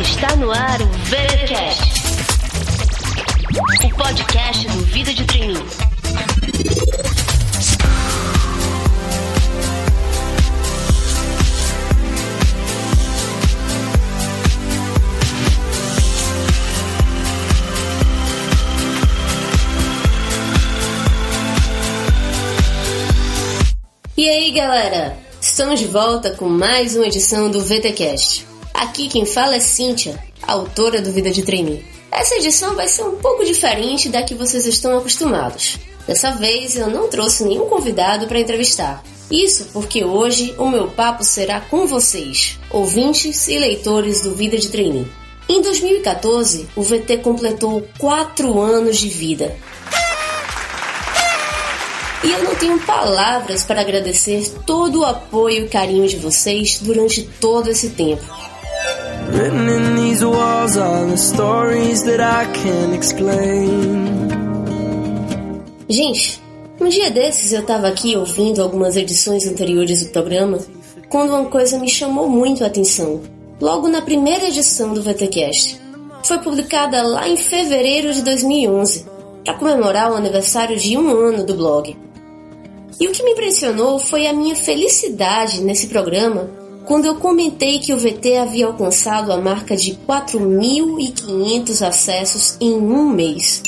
Está no ar o VeraCast, o podcast do Vida de Treininho. E aí, galera? Estamos de volta com mais uma edição do VTcast. Aqui quem fala é Cíntia, autora do Vida de Trainee. Essa edição vai ser um pouco diferente da que vocês estão acostumados. Dessa vez eu não trouxe nenhum convidado para entrevistar. Isso porque hoje o meu papo será com vocês, ouvintes e leitores do Vida de Trainee. Em 2014, o VT completou 4 anos de vida e eu não tenho palavras para agradecer todo o apoio e carinho de vocês durante todo esse tempo. Written in these walls are the stories that I can't explain. Gente, um dia desses eu estava aqui ouvindo algumas edições anteriores do programa quando uma coisa me chamou muito a atenção. Logo na primeira edição do VTcast. Foi publicada lá em fevereiro de 2011 para comemorar o aniversário de um ano do blog. E o que me impressionou foi a minha felicidade nesse programa quando eu comentei que o VT havia alcançado a marca de 4.500 acessos em um mês.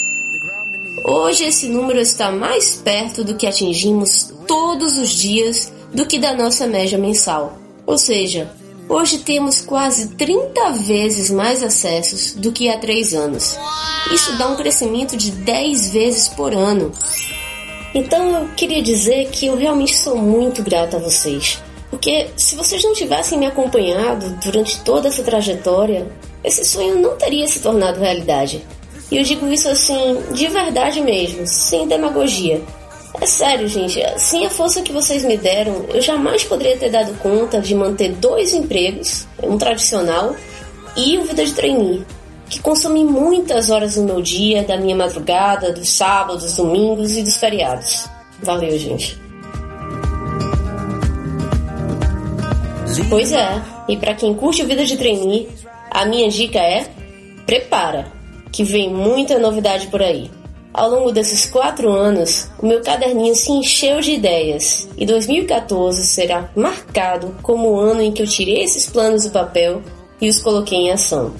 Hoje esse número está mais perto do que atingimos todos os dias do que da nossa média mensal. Ou seja, hoje temos quase 30 vezes mais acessos do que há 3 anos. Isso dá um crescimento de 10 vezes por ano. Então eu queria dizer que eu realmente sou muito grata a vocês. Porque se vocês não tivessem me acompanhado durante toda essa trajetória, esse sonho não teria se tornado realidade. E eu digo isso assim, de verdade mesmo, sem demagogia. É sério, gente, sem a força que vocês me deram, eu jamais poderia ter dado conta de manter dois empregos, um tradicional e o vida de trainee que consome muitas horas do meu dia, da minha madrugada, dos sábados, domingos e dos feriados. Valeu, gente. Pois é, e para quem curte vida de trainee, a minha dica é: prepara, que vem muita novidade por aí. Ao longo desses quatro anos, o meu caderninho se encheu de ideias e 2014 será marcado como o ano em que eu tirei esses planos do papel e os coloquei em ação.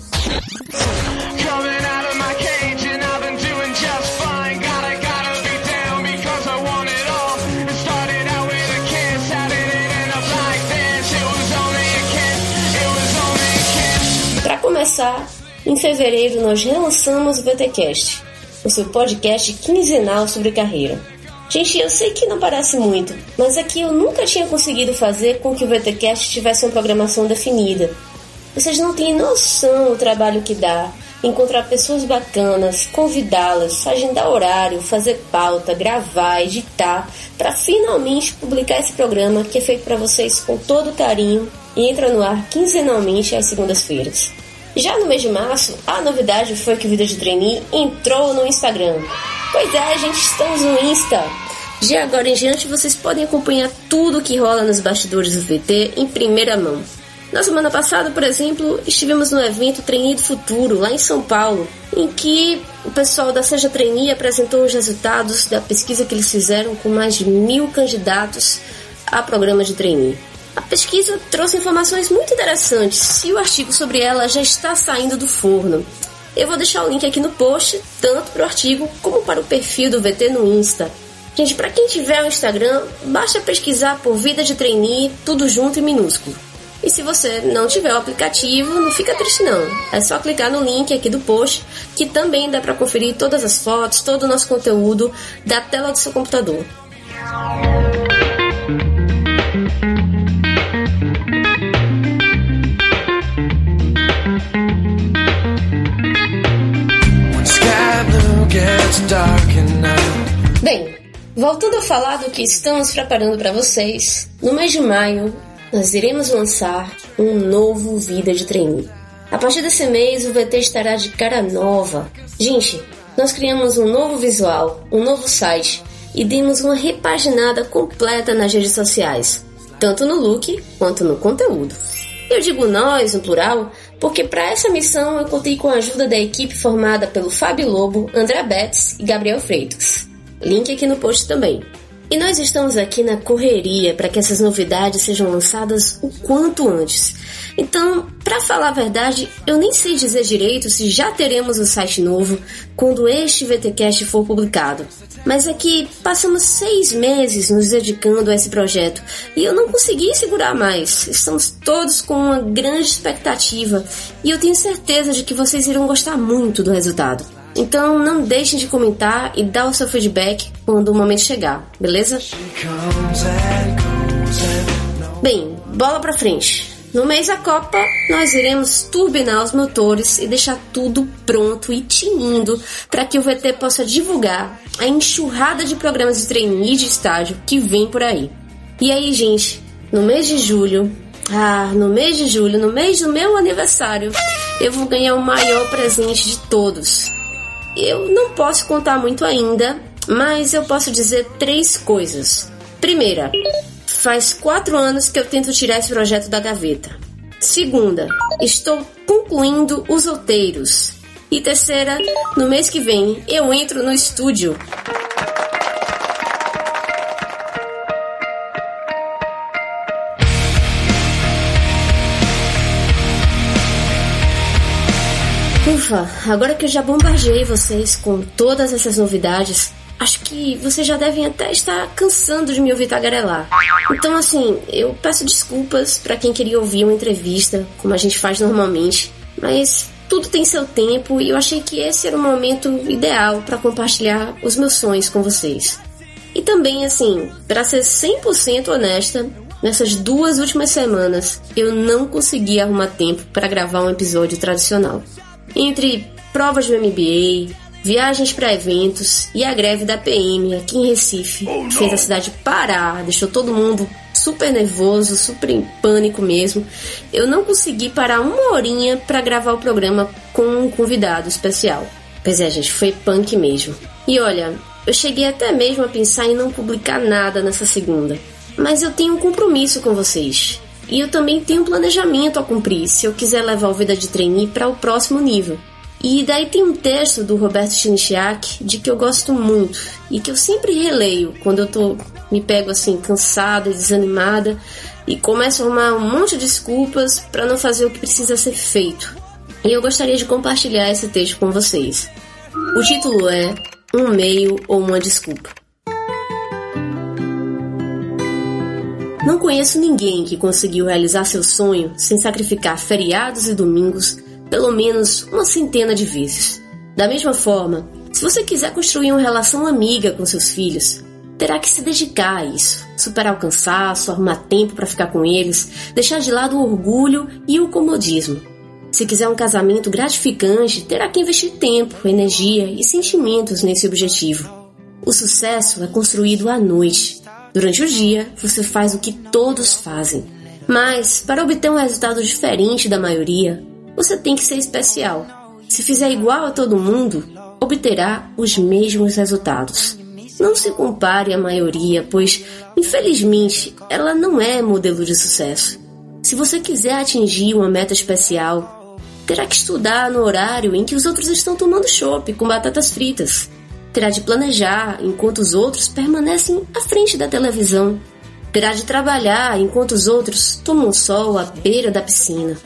Começar, em fevereiro nós relançamos o VTcast, o seu podcast quinzenal sobre carreira. Gente, eu sei que não parece muito, mas aqui eu nunca tinha conseguido fazer com que o VTcast tivesse uma programação definida. Vocês não têm noção do trabalho que dá encontrar pessoas bacanas, convidá-las, agendar horário, fazer pauta, gravar, editar, para finalmente publicar esse programa que é feito para vocês com todo carinho e entra no ar quinzenalmente às segundas-feiras. Já no mês de março, a novidade foi que o Vida de Trainee entrou no Instagram. Pois é, gente, estamos no Insta. De agora em diante, vocês podem acompanhar tudo o que rola nos bastidores do VT em primeira mão. Na semana passada, por exemplo, estivemos no evento Trainee do Futuro, lá em São Paulo, em que o pessoal da Seja Trainee apresentou os resultados da pesquisa que eles fizeram com mais de mil candidatos a programa de trainee. A pesquisa trouxe informações muito interessantes e o artigo sobre ela já está saindo do forno. Eu vou deixar o link aqui no post, tanto para o artigo como para o perfil do VT no Insta. Gente, para quem tiver o Instagram, basta pesquisar por Vida de Trainee, tudo junto e minúsculo. E se você não tiver o aplicativo, não fica triste não. É só clicar no link aqui do post, que também dá para conferir todas as fotos, todo o nosso conteúdo da tela do seu computador. Bem, voltando a falar do que estamos preparando para vocês, no mês de maio nós iremos lançar um novo Vida de Trainee. A partir desse mês o VT estará de cara nova. Gente, nós criamos um novo visual, um novo site e demos uma repaginada completa nas redes sociais tanto no look quanto no conteúdo. Eu digo nós, no plural, porque para essa missão eu contei com a ajuda da equipe formada pelo Fábio Lobo, André Betts e Gabriel Freitas. Link aqui no post também. E nós estamos aqui na correria para que essas novidades sejam lançadas o quanto antes. Então, para falar a verdade, eu nem sei dizer direito se já teremos o site novo quando este VTcast for publicado. Mas é que passamos seis meses nos dedicando a esse projeto e eu não consegui segurar mais. Estamos todos com uma grande expectativa e eu tenho certeza de que vocês irão gostar muito do resultado. Então não deixem de comentar e dar o seu feedback quando o momento chegar, beleza? Bem, bola pra frente. No mês da Copa, nós iremos turbinar os motores e deixar tudo pronto e tinindo para que o VT possa divulgar a enxurrada de programas de trainee de estádio que vem por aí. E aí, gente, no mês de julho, ah, no mês de julho, no mês do meu aniversário, eu vou ganhar o maior presente de todos. Eu não posso contar muito ainda, mas eu posso dizer três coisas. Primeira, faz quatro anos que eu tento tirar esse projeto da gaveta. Segunda, estou concluindo os roteiros. E terceira, no mês que vem eu entro no estúdio. Ufa, agora que eu já bombardeei vocês com todas essas novidades, acho que vocês já devem até estar cansando de me ouvir tagarelar. Então, assim, eu peço desculpas para quem queria ouvir uma entrevista, como a gente faz normalmente, mas tudo tem seu tempo e eu achei que esse era o momento ideal para compartilhar os meus sonhos com vocês. E também, assim, para ser 100% honesta, nessas duas últimas semanas eu não consegui arrumar tempo para gravar um episódio tradicional. Entre provas do MBA, viagens para eventos e a greve da PM aqui em Recife oh, fez a cidade parar, deixou todo mundo super nervoso, super em pânico mesmo. Eu não consegui parar uma horinha para gravar o programa com um convidado especial. Pois é, gente, foi punk mesmo. E olha, eu cheguei até mesmo a pensar em não publicar nada nessa segunda. Mas eu tenho um compromisso com vocês. E eu também tenho um planejamento a cumprir se eu quiser levar o Vida de Trainee para o próximo nível. E daí tem um texto do Roberto Chinichiak de que eu gosto muito e que eu sempre releio quando eu tô me pego assim cansada desanimada e começo a arrumar um monte de desculpas para não fazer o que precisa ser feito. E eu gostaria de compartilhar esse texto com vocês. O título é Um meio ou uma desculpa. Não conheço ninguém que conseguiu realizar seu sonho sem sacrificar feriados e domingos pelo menos uma centena de vezes. Da mesma forma, se você quiser construir uma relação amiga com seus filhos, terá que se dedicar a isso, superar o cansaço, arrumar tempo para ficar com eles, deixar de lado o orgulho e o comodismo. Se quiser um casamento gratificante, terá que investir tempo, energia e sentimentos nesse objetivo. O sucesso é construído à noite, Durante o dia, você faz o que todos fazem. Mas, para obter um resultado diferente da maioria, você tem que ser especial. Se fizer igual a todo mundo, obterá os mesmos resultados. Não se compare à maioria, pois, infelizmente, ela não é modelo de sucesso. Se você quiser atingir uma meta especial, terá que estudar no horário em que os outros estão tomando chopp com batatas fritas terá de planejar enquanto os outros permanecem à frente da televisão. Terá de trabalhar enquanto os outros tomam sol à beira da piscina.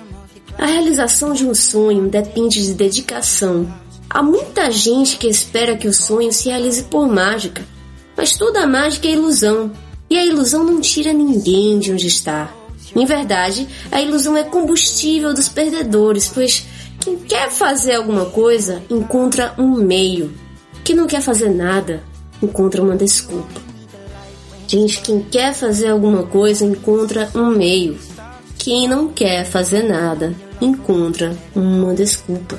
A realização de um sonho depende de dedicação. Há muita gente que espera que o sonho se realize por mágica, mas toda mágica é ilusão, e a ilusão não tira ninguém de onde está. Em verdade, a ilusão é combustível dos perdedores, pois quem quer fazer alguma coisa encontra um meio. Quem não quer fazer nada encontra uma desculpa. Gente, quem quer fazer alguma coisa encontra um meio. Quem não quer fazer nada encontra uma desculpa.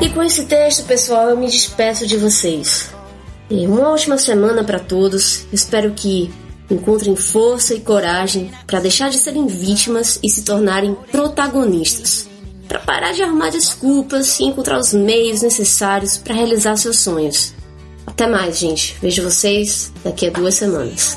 E com esse texto, pessoal, eu me despeço de vocês. Uma ótima semana para todos. Espero que encontrem força e coragem para deixar de serem vítimas e se tornarem protagonistas. para parar de arrumar desculpas e encontrar os meios necessários para realizar seus sonhos. Até mais, gente. Vejo vocês daqui a duas semanas.